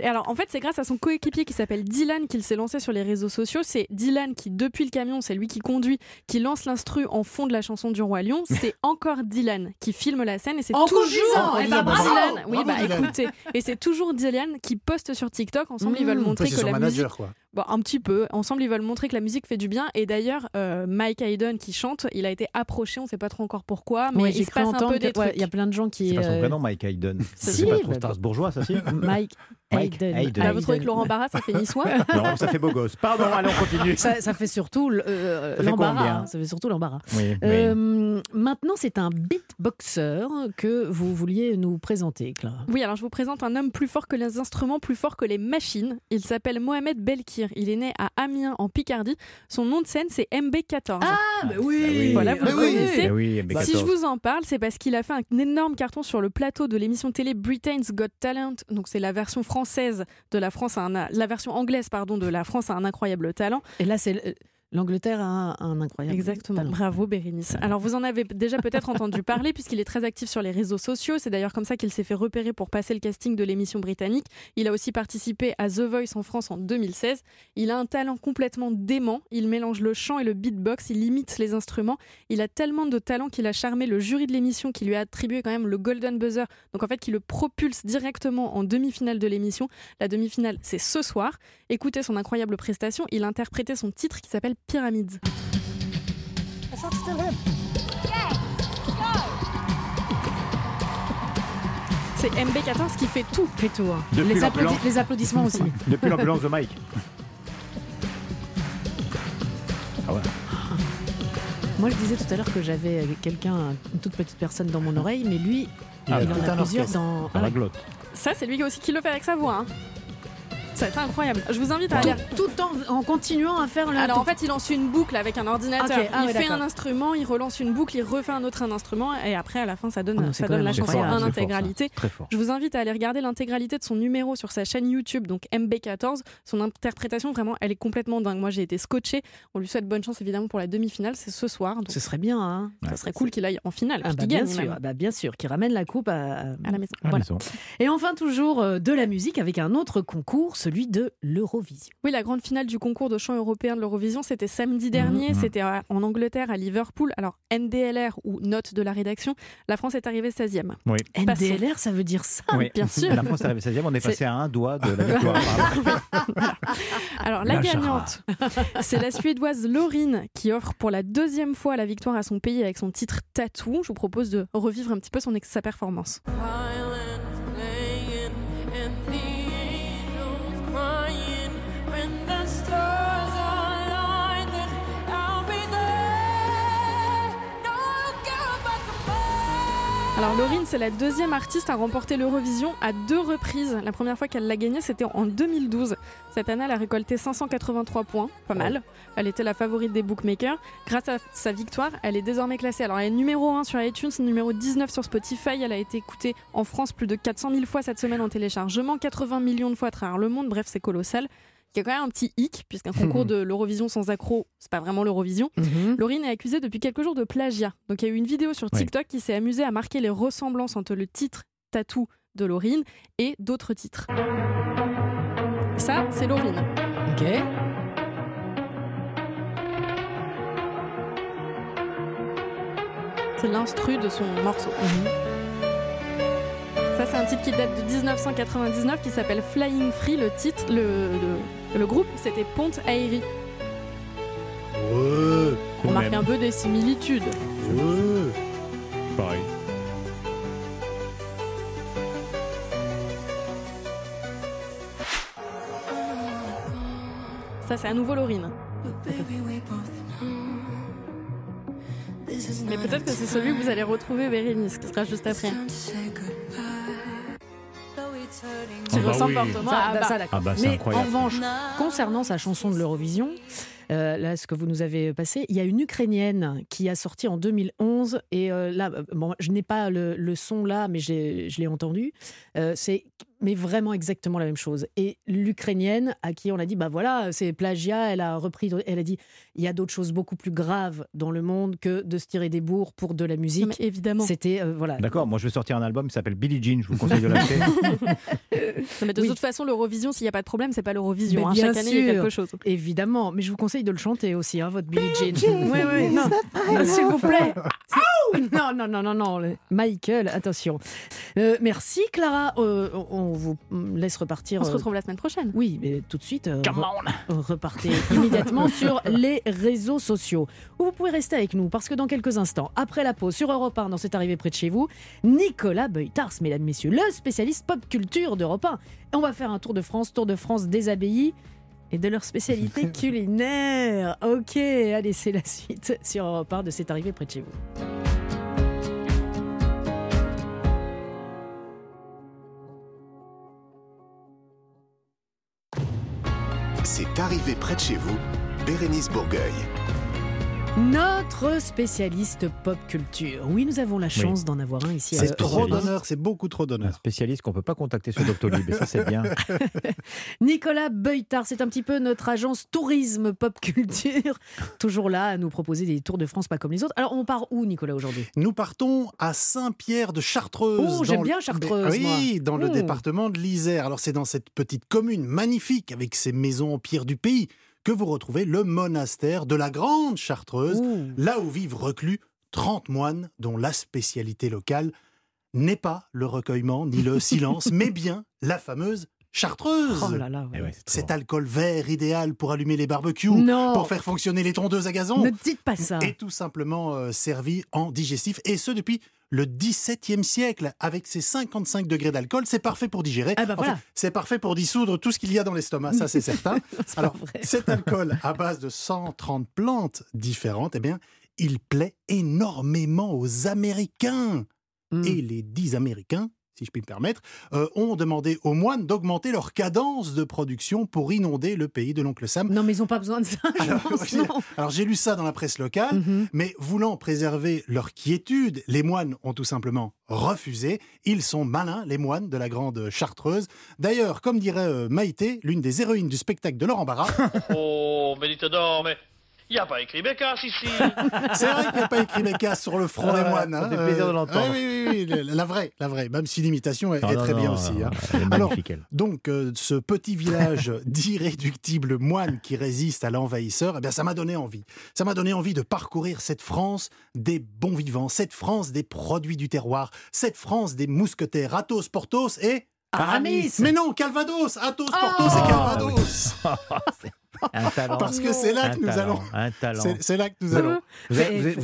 Et alors, en fait, c'est grâce à son coéquipier qui s'appelle Dylan qu'il s'est lancé sur les réseaux sociaux. C'est Dylan qui, depuis le camion, c'est lui qui conduit, qui lance l'instru en fond de la chanson du Roi Lion. C'est encore Dylan qui filme la scène et c'est toujours conduisant, eh ben, bravo Dylan. Oui, Bravo, bah Dylan. écoutez. Et c'est toujours Dylan qui poste sur TikTok. Ensemble, ils Mmh. veulent Enfin, montrer c'est que la musique. manager, quoi. Bon, un petit peu. Ensemble, ils veulent montrer que la musique fait du bien. Et d'ailleurs, euh, Mike Hayden qui chante, il a été approché. On ne sait pas trop encore pourquoi, mais Ouais, il se passe un peu des que- ouais, trucs. Il y a plein de gens qui. C'est pas son euh, prénom, Mike Hayden. Si, C'est pas trop bah, Strasbourgeois, ça si Mike Mike Hayden. Hayden. Bah, vous trouvez que. Laurent Barra, ça fait niçois Non, ça fait beau gosse. Pardon, allez, on continue. Ça, ça fait surtout le- euh, Ça fait l'embarras. combien Ça fait surtout l'embarras. Oui, oui. Euh, maintenant, c'est un beatboxer que vous vouliez nous présenter, Clara. Oui, alors je vous présente un homme plus fort que les instruments, plus fort que les machines. Il s'appelle Mohamed Belkir. Il est né à Amiens, en Picardie. Son nom de scène, c'est MB14. Ah, bah oui, oui. Voilà, vous Bah le oui. connaissez. Bah oui, MB14. Si je vous en parle, c'est parce qu'il a fait un énorme carton sur le plateau de l'émission télé Britain's Got Talent. Donc c'est la version française de la France, à un, la version anglaise pardon de la France a un incroyable talent. Et là, c'est l'Angleterre a un, un incroyable. Exactement. talent. Bravo Bérénice. Alors vous en avez déjà peut-être entendu parler puisqu'il est très actif sur les réseaux sociaux. C'est d'ailleurs comme ça qu'il s'est fait repérer pour passer le casting de l'émission britannique. Il a aussi participé à The Voice en France en 2016. Il a un talent complètement dément. Il mélange le chant et le beatbox. Il imite les instruments. Il a tellement de talent qu'il a charmé le jury de l'émission qui lui a attribué quand même le Golden Buzzer. Donc en fait qui le propulse directement en demi-finale de l'émission. La demi-finale c'est ce soir. Écoutez son incroyable prestation. Il a interprété son titre qui s'appelle Pyramids. C'est MB14 qui fait tout. Fais tout. hein. Depuis Les, l'ambulance. applaudi- les applaudissements aussi. Depuis l'ambulance de Mike. Ah ouais. Moi, je disais tout à l'heure que j'avais quelqu'un, une toute petite personne dans mon oreille, mais lui, Ah, il tout en a un plusieurs orchestre. dans. Dans Ah la ouais. glotte. Ça, c'est lui aussi qui le fait avec sa voix. hein. Ça va être incroyable. Je vous invite à aller. Tout en, en continuant à faire le. Alors en fait, il lance une boucle avec un ordinateur. Ah il ouais, fait un instrument, il relance une boucle, il refait un autre un instrument, et après, à la fin, ça donne, Oh non, c'est ça donne la chanson incroyable. en fort, intégralité. Très fort. Je vous invite à aller regarder l'intégralité de son numéro sur sa chaîne YouTube, donc MB14. Son interprétation, vraiment, elle est complètement dingue. Moi, j'ai été scotché. On lui souhaite bonne chance, évidemment, pour la demi-finale. C'est ce soir. Donc, Ce serait bien, hein. ça serait cool qu'il aille en finale, Ah bah qu'il bien gagne sûr, ah bah bien sûr, qui ramène la coupe à, à la maison. Ah, Voilà. sont- Et enfin, toujours euh, de la musique avec un autre concours, celui de l'Eurovision. Oui, la grande finale du concours de chant européen de l'Eurovision, c'était samedi dernier. mhm. C'était en Angleterre, à Liverpool. Alors, NDLR ou note de la rédaction, la France est arrivée 16e. Oui. Passons. NDLR, ça veut dire ça Oui. bien sûr. La France est arrivée 16e, on est passé à un doigt de la victoire. Alors, la, La gagnante, c'est la Suédoise Laurine qui offre pour la deuxième fois la victoire à son pays avec son titre Tattoo. Je vous propose de revivre un petit peu son ex- sa performance. Alors Laurine, c'est la deuxième artiste à remporter l'Eurovision à deux reprises. La première fois qu'elle l'a gagné, c'était en 2012. Cette année, elle a récolté 583 points, pas mal. Elle était la favorite des bookmakers. Grâce à sa victoire, elle est désormais classée. Alors elle est numéro 1 sur iTunes, numéro 19 sur Spotify. Elle a été écoutée en France plus de 400 000 fois cette semaine en téléchargement, 80 millions de fois à travers le monde. Bref, c'est colossal. Il y a quand même un petit hic, puisqu'un concours de l'Eurovision sans accro, c'est pas vraiment l'Eurovision. Laurine est accusée depuis quelques jours de plagiat. Donc il y a eu une vidéo sur Oui. TikTok qui s'est amusée à marquer les ressemblances entre le titre Tatou de Laurine et d'autres titres. Ça, c'est Laurine. Ok. C'est l'instru de son morceau. Ça, c'est un titre qui date de 1999 qui s'appelle Flying Free. Le titre, le, le, le groupe, c'était Ponte Aéri. Ouais, On remarque un peu des similitudes. ouais. Pareil. Ça, c'est à nouveau Laurine. Mais peut-être que c'est celui que vous allez retrouver Bérénice, qui sera juste après. Bah ressemble oui. fortement Ça, à bah, Abba. ça. Ah bah, c'est Mais incroyable. en revanche, concernant sa chanson de l'Eurovision, euh, là, ce que vous nous avez passé, il y a une Ukrainienne qui a sorti en 2011, et euh, là, bon, je n'ai pas le, le son là, mais je l'ai entendu. Euh, c'est mais vraiment exactement la même chose. Et l'Ukrainienne, à qui on a dit, bah voilà, c'est plagiat, elle a repris, elle a dit, il y a d'autres choses beaucoup plus graves dans le monde que de se tirer des bourres pour de la Non, mais musique. évidemment. C'était, euh, voilà. D'accord, moi je vais sortir un album qui s'appelle Billie Jean, je vous conseille de l'acheter. Non, mais de Oui. toute façon, l'Eurovision, s'il n'y a pas de problème, c'est pas l'Eurovision. Hein. Chaque année, il y a sûr. quelque chose. Évidemment, mais je vous conseille de le chanter aussi, hein, votre Billie Jean. Oui, oui, non, non, s'il vous plaît. non, non, non, non, non. Michael, attention. Euh, merci Clara. Euh, on on vous laisse repartir. On se euh, retrouve la semaine prochaine. Oui, mais tout de suite, euh, Come re- euh, repartez immédiatement sur les réseaux sociaux. Où vous pouvez rester avec nous parce que dans quelques instants, après la pause sur Europe 1, dans cette arrivée près de chez vous, Nicolas Beutars, mesdames, messieurs, le spécialiste pop culture d'Europe 1. Et on va faire un tour de France, tour de France des abbayes et de leur spécialité culinaire. Ok, allez, c'est la suite sur Europe 1 de cette arrivée près de chez vous. Arrivé près de chez vous, Bérénice Bourgueil. Notre spécialiste pop culture. Oui, nous avons la chance d'en avoir un ici. à C'est trop Europe 1. d'honneur, c'est beaucoup trop Un d'honneur. spécialiste qu'on ne peut pas contacter sur Doctolib, et ça c'est bien. Nicolas Beutard, c'est un petit peu notre agence tourisme pop culture. Toujours là à nous proposer des tours de France pas comme les autres. Alors, on part où, Nicolas, aujourd'hui? Nous partons à Saint-Pierre de Chartreuse. Oh, j'aime dans le- bien Chartreuse, Oui, dans le département de l'Isère. Alors c'est dans cette petite commune magnifique avec ses maisons en pierre du pays que vous retrouvez le monastère de la Grande Chartreuse, Ouh. là où vivent reclus 30 moines dont la spécialité locale n'est pas le recueillement ni le silence, mais bien la fameuse chartreuse. Oh là là. ouais. Eh ouais, c'est trop Cet bon. alcool vert idéal pour allumer les barbecues, Non. pour faire fonctionner les tondeuses à gazon, Ne dites pas ça. est tout simplement euh, servi en digestif, et ce depuis le XVIIe siècle, avec ses 55 degrés d'alcool, c'est parfait pour digérer. Ah bah Enfin, c'est parfait pour dissoudre tout ce qu'il y a dans l'estomac, ça c'est certain. Alors, cet alcool à base de 130 plantes différentes, eh bien, il plaît énormément aux Américains. Mm. Et les dix Américains, si je puis me permettre, euh, ont demandé aux moines d'augmenter leur cadence de production pour inonder le pays de l'oncle Sam. Non, mais ils n'ont pas besoin de ça, je Alors, pense, j'ai- non. alors, j'ai lu ça dans la presse locale, Mhm. mais voulant préserver leur quiétude, les moines ont tout simplement refusé. Ils sont malins, les moines de la grande chartreuse. D'ailleurs, comme dirait euh, Maïté, l'une des héroïnes du spectacle de Laurent Barra, Oh, mais dites donc, mais il n'y a pas écrit Bécasse ici. c'est vrai qu'il n'y a pas écrit Bécasse sur le front Ouais, des moines. ça hein. fait plaisir de l'entendre. oui, oui, oui, oui, la vraie, la vraie, même si l'imitation est, Non, est non, très non, bien non, aussi. non, hein. Elle est Alors. Donc, euh, ce petit village d'irréductibles moines qui résistent à l'envahisseur, eh bien, ça m'a donné envie. Ça m'a donné envie de parcourir cette France des bons vivants, cette France des produits du terroir, cette France des mousquetaires, Athos, Porthos et... Aramis. Mais non, Calvados Athos, Porthos Oh et Calvados Un talent. Parce que c'est là que nous allons... Un talent. C'est là que nous allons... Vous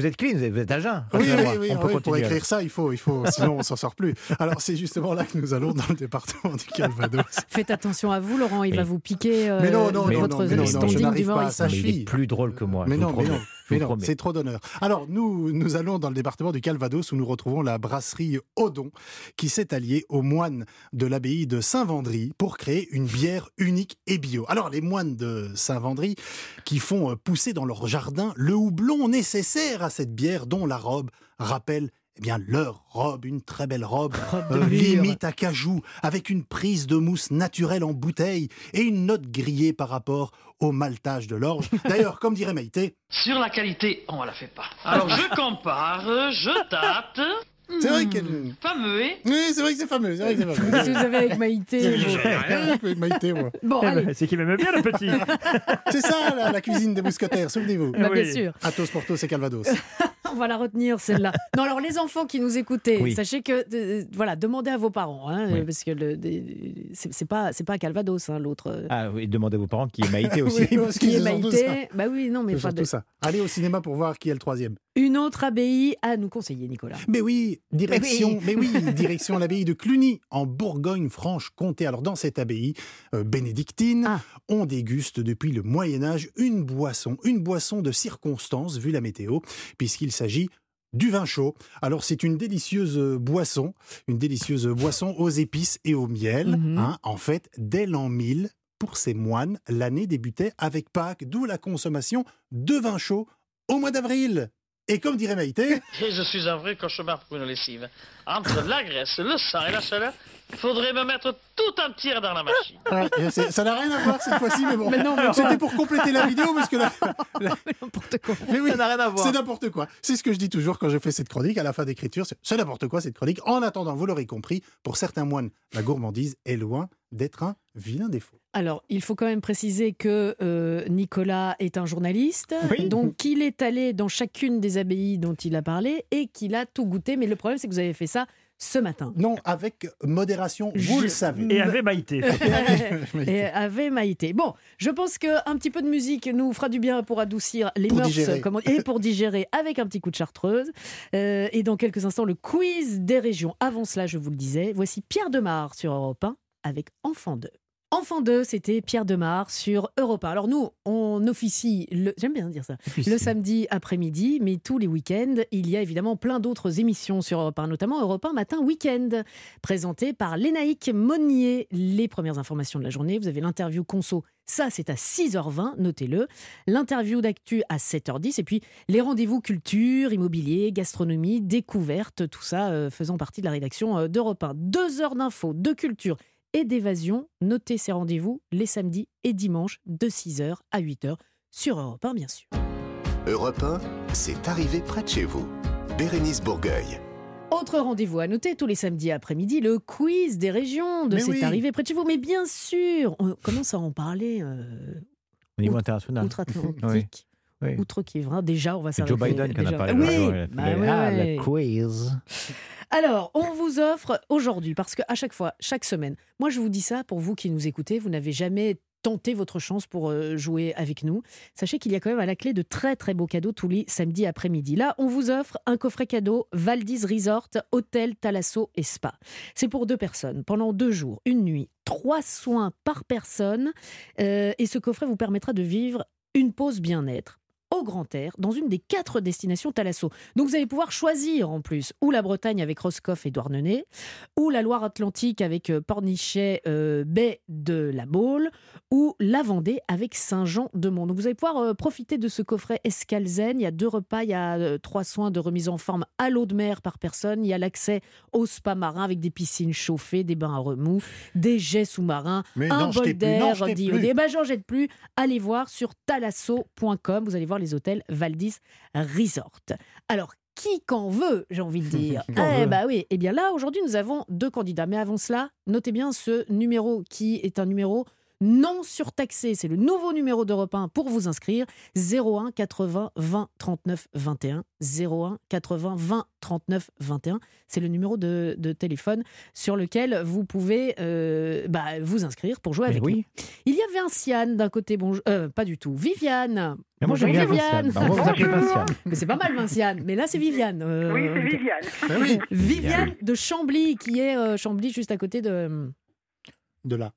êtes, clean, vous êtes, vous êtes à jeun. Oui, oui, oui, on oui, peut pour écrire ça, il faut, il faut, sinon on s'en sort plus. Alors c'est justement là que nous allons dans le département du Calvados. Faites attention à vous, Laurent, il Oui. va vous piquer euh, Mais non, non, non, votre non, non, non, je n'arrive pas à ça. Il est plus drôle que moi. mais non, mais non, je mais vous non, promets. c'est trop d'honneur. Alors nous, nous allons dans le département du Calvados où nous retrouvons la brasserie Odon qui s'est alliée aux moines de l'abbaye de Saint-Vendry pour créer une bière unique et bio. Alors les moines de Saint-Vendry qui font euh, pousser dans leur jardin le houblon nécessaire à cette bière dont la robe rappelle eh bien, leur robe, une très belle robe, euh, limite à cajou, avec une prise de mousse naturelle en bouteille et une note grillée par rapport au maltage de l'orge. D'ailleurs, comme dirait Maïté, Sur la qualité, on la fait pas. Alors je compare, je tâte. C'est vrai Hmm, qu'elle... Fameux, hein Oui, c'est vrai que c'est fameux, c'est vrai que c'est fameux. Qu'est-ce que vous avez avec Maïté J'ai rien avec Maïté, moi. Bon, Eh allez, ben, C'est qu'il m'aimait bien le petit. C'est ça, la, la cuisine des mousquetaires, souvenez-vous. bah, bien oui. sûr. Athos, Porthos et Calvados. On va la retenir celle-là. Non, alors les enfants qui nous écoutaient, Oui. sachez que euh, voilà, demandez à vos parents, hein, Oui. parce que le- des- c'est c'est pas c'est pas Calvados hein, l'autre. Ah oui, demandez à vos parents qui est Maïté aussi. Oui, parce qui qu'ils est tous Maïté Bah oui, non, mais surtout de- ça. Allez au cinéma pour voir qui est le troisième. Une autre abbaye à nous conseiller, Nicolas. Mais oui, direction, mais oui, direction l'abbaye de Cluny, en Bourgogne-Franche-Comté. Alors dans cette abbaye euh, bénédictine, Ah. on déguste depuis le Moyen Âge une boisson, une boisson de circonstance vu la météo, puisqu'il s'agit du vin chaud. Alors c'est une délicieuse boisson, une délicieuse boisson aux épices et au miel. Mhm. hein. En fait, dès l'an 1000, pour ces moines, l'année débutait avec Pâques, d'où la consommation de vin chaud au mois d'avril. Et comme dirait Maïté, Et je suis un vrai cauchemar pour une lessive. Entre la graisse, le sang et la chaleur, faudrait me mettre tout un tir dans la machine. Ouais, ça n'a rien à voir cette fois-ci, mais bon. Mais non, mais C'était pour compléter la vidéo, parce que là, N'importe quoi. mais oui, Ça n'a rien à voir. c'est n'importe quoi. C'est ce que je dis toujours quand je fais cette chronique à la fin d'écriture. C'est n'importe quoi cette chronique. En attendant, vous l'aurez compris, pour certains moines, la gourmandise est loin d'être un vilain défaut. Alors, il faut quand même préciser que euh, Nicolas est un journaliste, Oui. donc qu'il est allé dans chacune des abbayes dont il a parlé et qu'il a tout goûté. Mais le problème, c'est que vous avez fait ça ce matin. Non, avec modération, vous Je- le savez. Et avait Maïté. et avait Maïté. Bon, je pense qu'un petit peu de musique nous fera du bien pour adoucir les Pour mœurs digérer. comme on- et pour digérer avec un petit coup de chartreuse. Euh, et dans quelques instants, le quiz des régions. Avant cela, je vous le disais, voici Pierre Demar sur Europe 1 avec Enfant 2. Enfant 2, c'était Pierre Demar sur Europe 1. Alors nous, on officie, le... j'aime bien dire ça, le samedi après-midi, mais tous les week-ends, il y a évidemment plein d'autres émissions sur Europe 1, notamment Europe 1 Matin Week-end, présentée par Lénaïque Monnier. Les premières informations de la journée, vous avez l'interview conso, ça c'est à 6h20, notez-le. L'interview d'actu à 7h10, et puis les rendez-vous culture, immobilier, gastronomie, découverte, tout ça euh, faisant partie de la rédaction euh, d'Europe 1. Deux heures d'infos, de culture et d'évasion. Notez ces rendez-vous les samedis et dimanches de 6h à 8h sur Europe 1, bien sûr. Europe 1, c'est arrivé près de chez vous. Bérénice Bourgueil. Autre rendez-vous à noter tous les samedis après-midi, le quiz des régions de cette oui. arrivée près de chez vous. Mais bien sûr, on commence à en parler euh, Au niveau Outre- international. outre-Atlantique. Oui. Outre-Kivrin, déjà, on va C'est s'arrêter. Joe Biden qui en a parlé. Oui, bah ouais, ah, ouais. le quiz. Alors, on vous offre aujourd'hui, parce qu'à chaque fois, chaque semaine, moi je vous dis ça pour vous qui nous écoutez, vous n'avez jamais tenté votre chance pour euh, jouer avec nous. Sachez qu'il y a quand même à la clé de très très beaux cadeaux tous les samedis après-midi. Là, on vous offre un coffret cadeau Valdis Resort, hôtel, Thalasso et spa. C'est pour deux personnes, pendant deux jours, une nuit, trois soins par personne. Euh, et ce coffret vous permettra de vivre une pause bien-être au grand air dans une des quatre destinations Thalasso. Donc vous allez pouvoir choisir en plus ou la Bretagne avec Roscoff et Douarnenez, ou la Loire-Atlantique avec euh, Pornichet, euh, baie de la Baule, ou la Vendée avec Saint-Jean-de-Mont. Donc vous allez pouvoir euh, profiter de ce coffret Escalzen. Il y a deux repas, il y a euh, trois soins de remise en forme à l'eau de mer par personne. Il y a l'accès au spa marin avec des piscines chauffées, des bains à remous, des jets sous-marins, un jetez bol d'air, d'iodé. Eh ben, j'en jette plus. Allez voir sur talasso.com. Vous allez voir les hôtels Valdis Resort. Alors, qui qu'en veut, j'ai envie de dire. Eh bah oui. Eh bien là, aujourd'hui, nous avons deux candidats. Mais avant cela, notez bien ce numéro qui est un numéro non surtaxé. C'est le nouveau numéro d'Europe 1 pour vous inscrire. 01 80 20 39 21. 01 80 20 39 21. C'est le numéro de, de téléphone sur lequel vous pouvez euh, bah, vous inscrire pour jouer Mais avec oui. nous. Il y a Vinciane d'un côté, bonjour. euh, pas du tout. Viviane. Mais moi, j'aime Bonjour, bien Vinciane. Bah, moi, vous appelez Vinciane. Mais c'est pas mal Vinciane. Mais là, c'est Viviane. euh, Oui, c'est Viviane. Viviane de Chambly, qui est euh, Chambly juste à côté de. de là.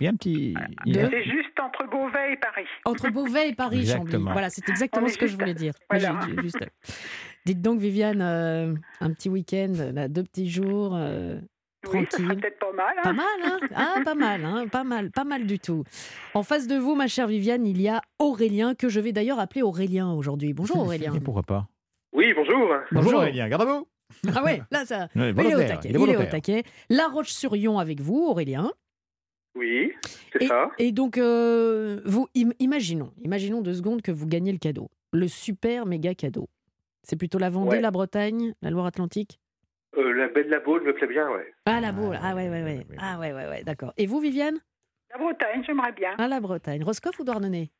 Il y a un petit. il y a- C'est juste entre Beauvais et Paris. Entre Beauvais et Paris, Chambly. Exactement. Voilà, c'est exactement ce que je voulais dire. voilà. Juste- Dites donc, Viviane, euh, un petit week-end, là, deux petits jours. euh, Oui, ça sera Tranquille. peut-être pas mal. hein. Pas mal, hein Ah, pas mal, hein Pas mal, pas mal du tout. En face de vous, ma chère Viviane, il y a Aurélien, que je vais d'ailleurs appeler Aurélien aujourd'hui. Bonjour Aurélien. Et pourquoi pas? Oui, bonjour. Bonjour Aurélien, garde à vous. Ah ouais, là ça. Ouais, il est au taquet. il est Il est au taquet. La Roche-sur-Yon avec vous, Aurélien. Oui, c'est Et, ça. et donc, euh, vous, im- imaginons, imaginons deux secondes que vous gagnez le cadeau, le super méga cadeau. C'est plutôt la Vendée, Ouais. la Bretagne, la Loire-Atlantique? Euh, la baie de la Baule me plaît bien, ouais. Ah la Baule, ah ouais ouais ouais, ah ouais ouais ouais, d'accord. Et vous, Viviane? La Bretagne, j'aimerais bien. Ah la Bretagne, Roscoff ou Douarnenez?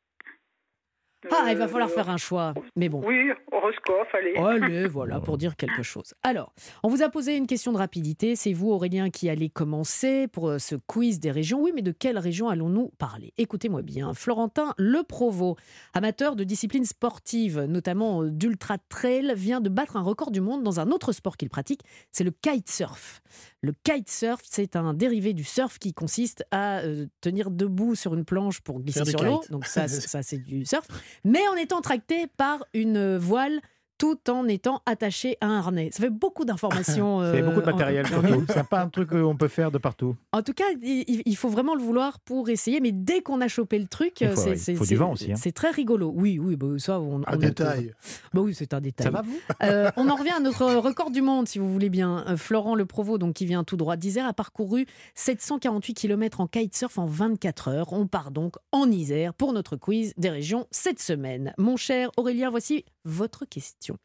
Ah, il va falloir faire un choix. Mais bon. Euh, Oui, horoscope, allez. Allez, voilà, pour dire quelque chose. Alors, on vous a posé une question de rapidité. C'est vous, Aurélien, qui allez commencer pour euh, ce quiz des régions. Oui, mais de quelle région allons-nous parler? Écoutez-moi bien. Florentin Le Provost, amateur de disciplines sportives, notamment euh, d'ultra trail, vient de battre un record du monde dans un autre sport qu'il pratique, c'est le kitesurf. Le kitesurf, c'est un dérivé du surf qui consiste à euh, tenir debout sur une planche pour glisser sur l'eau. Donc ça, ça c'est du surf. Mais en étant tracté par une voile tout en étant attaché à un harnais. Ça fait beaucoup d'informations. C'est euh, beaucoup de matériel en- surtout. C'est pas un truc qu'on peut faire de partout. En tout cas, il, faut vraiment le vouloir pour essayer. Mais dès qu'on a chopé le truc, Il faut- c'est c'est- c'est- aussi, hein. c'est très rigolo. Oui, oui, bah, ça, on, Un on- détail. Bah oui, c'est un détail. Ça va, vous Euh, on en revient à notre record du monde, si vous voulez bien. Euh, Florent Le Provost, donc, qui vient tout droit d'Isère, a parcouru 748 km en kitesurf en 24 heures. On part donc en Isère pour notre quiz des régions cette semaine. Mon cher Aurélien, voici votre question.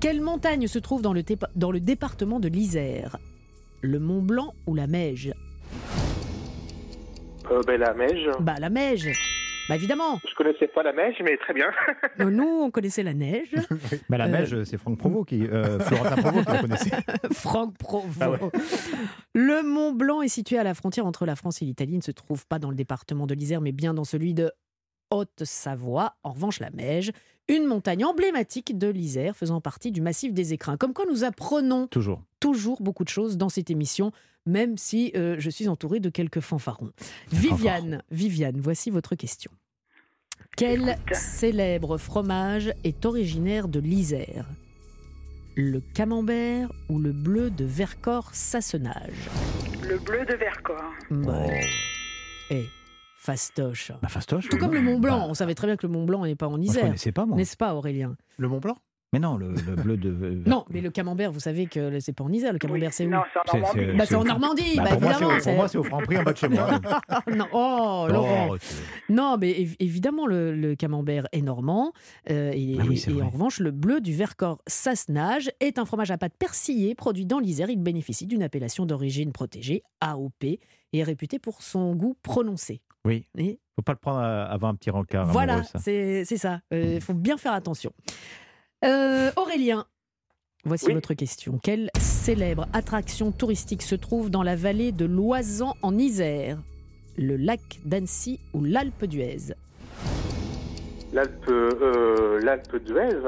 Quelle montagne se trouve dans le, dépa- dans le département de l'Isère? Le Mont Blanc ou la Meige? Euh, ben, la Meige. Bah la neige. Bah évidemment. Je connaissais pas la Meige, mais très bien. Euh, Nous, on connaissait la neige. Mais la Euh, neige, c'est Franck Provost qui, euh, Florentin Provost qui la connaissait. Franck Provo. Ah ouais. Le Mont Blanc est situé à la frontière entre la France et l'Italie. Il ne se trouve pas dans le département de l'Isère, mais bien dans celui de Haute-Savoie. En revanche, la Meige, une montagne emblématique de l'Isère, faisant partie du massif des Écrins. Comme quoi, nous apprenons Toujours. toujours beaucoup de choses dans cette émission, même si euh, je suis entourée de quelques fanfarons. Viviane, Viviane, voici votre question. Quel célèbre fromage est originaire de l'Isère? Le camembert ou le bleu de Vercors-Sassenage Le bleu de Vercors. Ouais. Eh, fastoche. Bah, fastoche. Tout oui. comme le Mont Blanc. Bah, On savait très bien que le Mont Blanc n'est pas en moi, je Isère. connaissais pas, moi. N'est-ce pas, Aurélien? Le Mont Blanc? Mais non, le, le bleu de. Non, mais le camembert, vous savez que c'est pas en Isère. Le camembert, c'est où? Non, c'est en Normandie. c'est- Bah, c'est en Normandie, Bah, bah, pour, moi, c'est au, pour moi, c'est au Franprix en bas de chez moi. non, oh, Laurent. Oh, Non, mais év- évidemment, le, le camembert est normand. euh, et Ah oui, et en revanche, le bleu du Vercors Sassenage est un fromage à pâte persillée produit dans l'Isère. Il bénéficie d'une appellation d'origine protégée, AOP, et est réputé pour son goût prononcé. Oui. Et Faut pas le prendre à- avant un petit rencard. voilà, c'est c'est ça. Il faut bien faire attention. Euh, Aurélien, voici Oui. votre question. Quelle célèbre attraction touristique se trouve dans la vallée de l'Oisan en Isère? Le lac d'Annecy ou l'Alpe d'Huez? L'Alpe euh, l'Alpe d'Huez.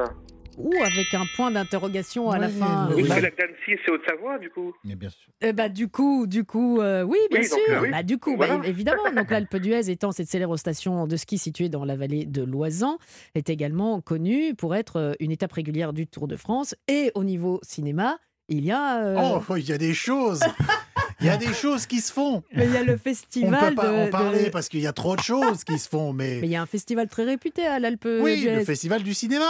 Ou avec un point d'interrogation à la fin. Oui, que la d'Annecy, c'est Haute-Savoie, du coup. Mais bien sûr. Eh ben, du coup, du coup, euh, oui, bien Oui, donc, sûr. euh, oui. Bah, du coup, bah, évidemment. Donc l'Alpe d'Huez étant cette célèbre station de ski située dans la vallée de l'Oisan, est également connue pour être euh, une étape régulière du Tour de France. Et au niveau cinéma, il y a, euh, Oh, il y a des choses Il y a des choses qui se font mais il y a le On festival ne peut pas de- en de- parler parce qu'il y a trop de choses qui se font, mais... Mais il y a un festival très réputé à l'Alpe Oui, le festival du cinéma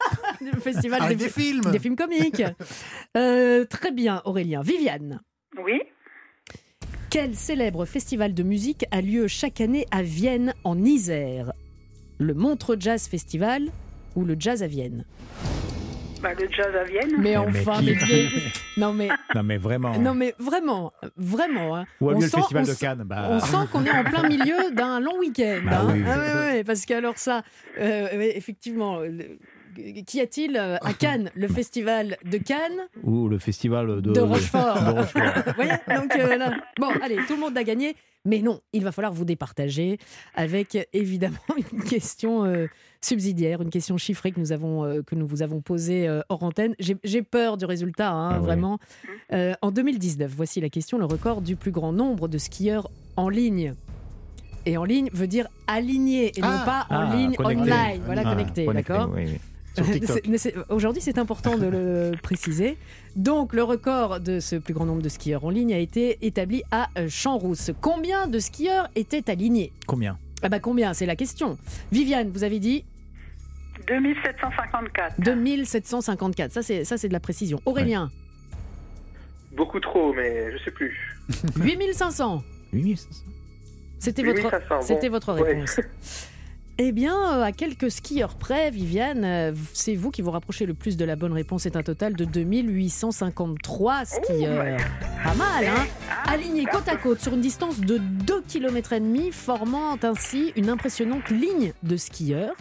Le festival Avec des, des fi- films des films comiques. Euh, très bien, Aurélien. Viviane. Oui. Quel célèbre festival de musique a lieu chaque année à Vienne, en Isère? Le Montreux Jazz Festival ou le Jazz à Vienne? Bah, le jazz à Vienne. Mais Mais enfin, mais, mais- non mais Non, mais vraiment. non mais vraiment, vraiment. hein. Ou On lieu le sent- festival on de sent- Cannes? Bah, On sent qu'on est en plein milieu d'un long week-end. Bah hein. oui. Ah ouais, ouais, ouais, parce qu'alors ça, euh, effectivement, qu'y a-t-il euh, à Cannes Le festival de Cannes Ou le festival de, de Rochefort. de Rochefort. Vous voyez Donc euh, là, bon, allez, tout le monde a gagné. Mais non, il va falloir vous départager avec évidemment une question euh, subsidiaire, une question chiffrée que nous, avons, euh, que nous vous avons posée euh, hors antenne. J'ai peur du résultat, hein, Ah vraiment. En 2019, voici la question, le record du plus grand nombre de skieurs en ligne. Et en ligne veut dire aligné et non Ah. pas en Ah, ligne, connecté. online. Voilà, connecté, connecté, d'accord oui, oui. Aujourd'hui, c'est important de le préciser. Donc, le record de ce plus grand nombre de skieurs en ligne a été établi à euh, Champs-Rousse. Combien de skieurs étaient alignés? Combien? Ah bah combien? C'est la question. Viviane, vous avez dit 2754. 2754. Ça, c'est ça, c'est de la précision. Aurélien, Beaucoup trop, mais je sais plus. 8500. 8500. C'était votre, bon. c'était votre Ouais. Eh bien, euh, à quelques skieurs près, Viviane, euh, c'est vous qui vous rapprochez le plus de la bonne réponse. C'est un total de 2853 skieurs. Pas mal, hein Alignés côte à côte sur une distance de 2 km et demi, formant ainsi une impressionnante ligne de skieurs.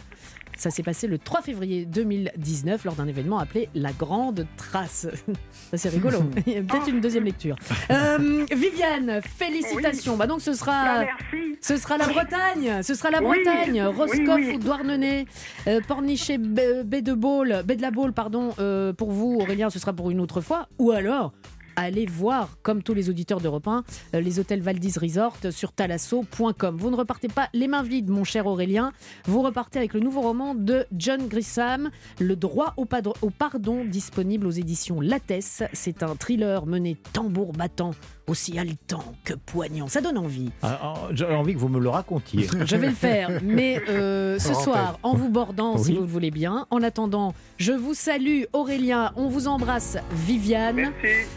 Ça s'est passé le 3 février 2019 lors d'un événement appelé la Grande Trace. Ça c'est rigolo. Il y a peut-être une deuxième lecture. Euh, Viviane, félicitations. Bah donc ce sera, merci. ce sera la Bretagne. Ce sera la Oui, Bretagne. oui, Roscoff oui. ou Douarnenez, euh, Pornichet, Baie Baie de Baule, Baie de la Baule, pardon. euh, pour vous, Aurélien, ce sera pour une autre fois. Ou alors. Allez voir, comme tous les auditeurs d'Europe 1, euh, les hôtels Valdis Resort sur talasso.com. Vous ne repartez pas les mains vides, mon cher Aurélien. Vous repartez avec le nouveau roman de John Grisham, Le droit au, pardon, disponible aux éditions Lattès. C'est un thriller mené tambour battant, aussi haletant que poignant. Ça donne envie. Ah, ah, J'ai envie que vous me le racontiez. Je vais le faire, mais euh, ce soir, en vous bordant, si vous le voulez bien. En attendant, je vous salue, Aurélien. On vous embrasse, Viviane. Merci.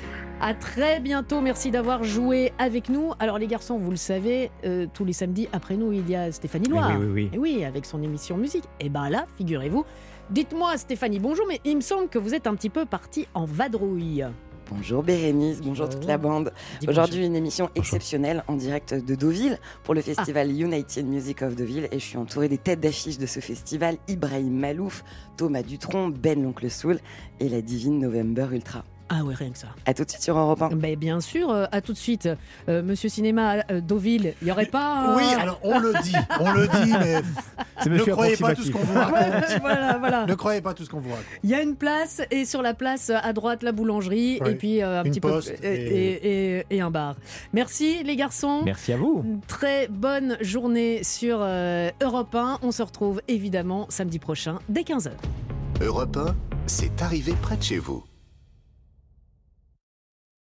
À très bientôt. Merci d'avoir joué avec nous. Alors, les garçons, vous le savez, euh, tous les samedis, après nous, il y a Stéphanie Loire. oui, oui, oui. Et oui, avec son émission musique. Et ben là, figurez-vous. Dites-moi, Stéphanie, bonjour, mais il me semble que vous êtes un petit peu partie en vadrouille. Bonjour Bérénice, bonjour toute la bande. Dis Aujourd'hui, une émission exceptionnelle en direct de Deauville pour Ah. le festival United Music of Deauville. Et je suis entourée des têtes d'affiche de ce festival Ibrahim Malouf, Thomas Dutronc, Ben l'Oncle Soul et la divine November Ultra. Ah ouais, rien que ça. À tout de suite sur Europe 1. Ben, bien sûr, euh, à tout de suite. Euh, Monsieur Cinéma euh, Deauville, il n'y aurait pas. Oui, alors on le dit, on le dit, mais ne croyez pas tout ce qu'on vous raconte. voilà, voilà. Ne croyez pas tout ce qu'on vous raconte. Il y a une place et sur la place à droite la boulangerie Oui. et puis euh, un Une petit poste peu et, et- et- et- et un bar. Merci les garçons. Merci à vous. Très bonne journée sur euh, Europe 1. On se retrouve évidemment samedi prochain dès 15h. Europe 1, c'est arrivé près de chez vous.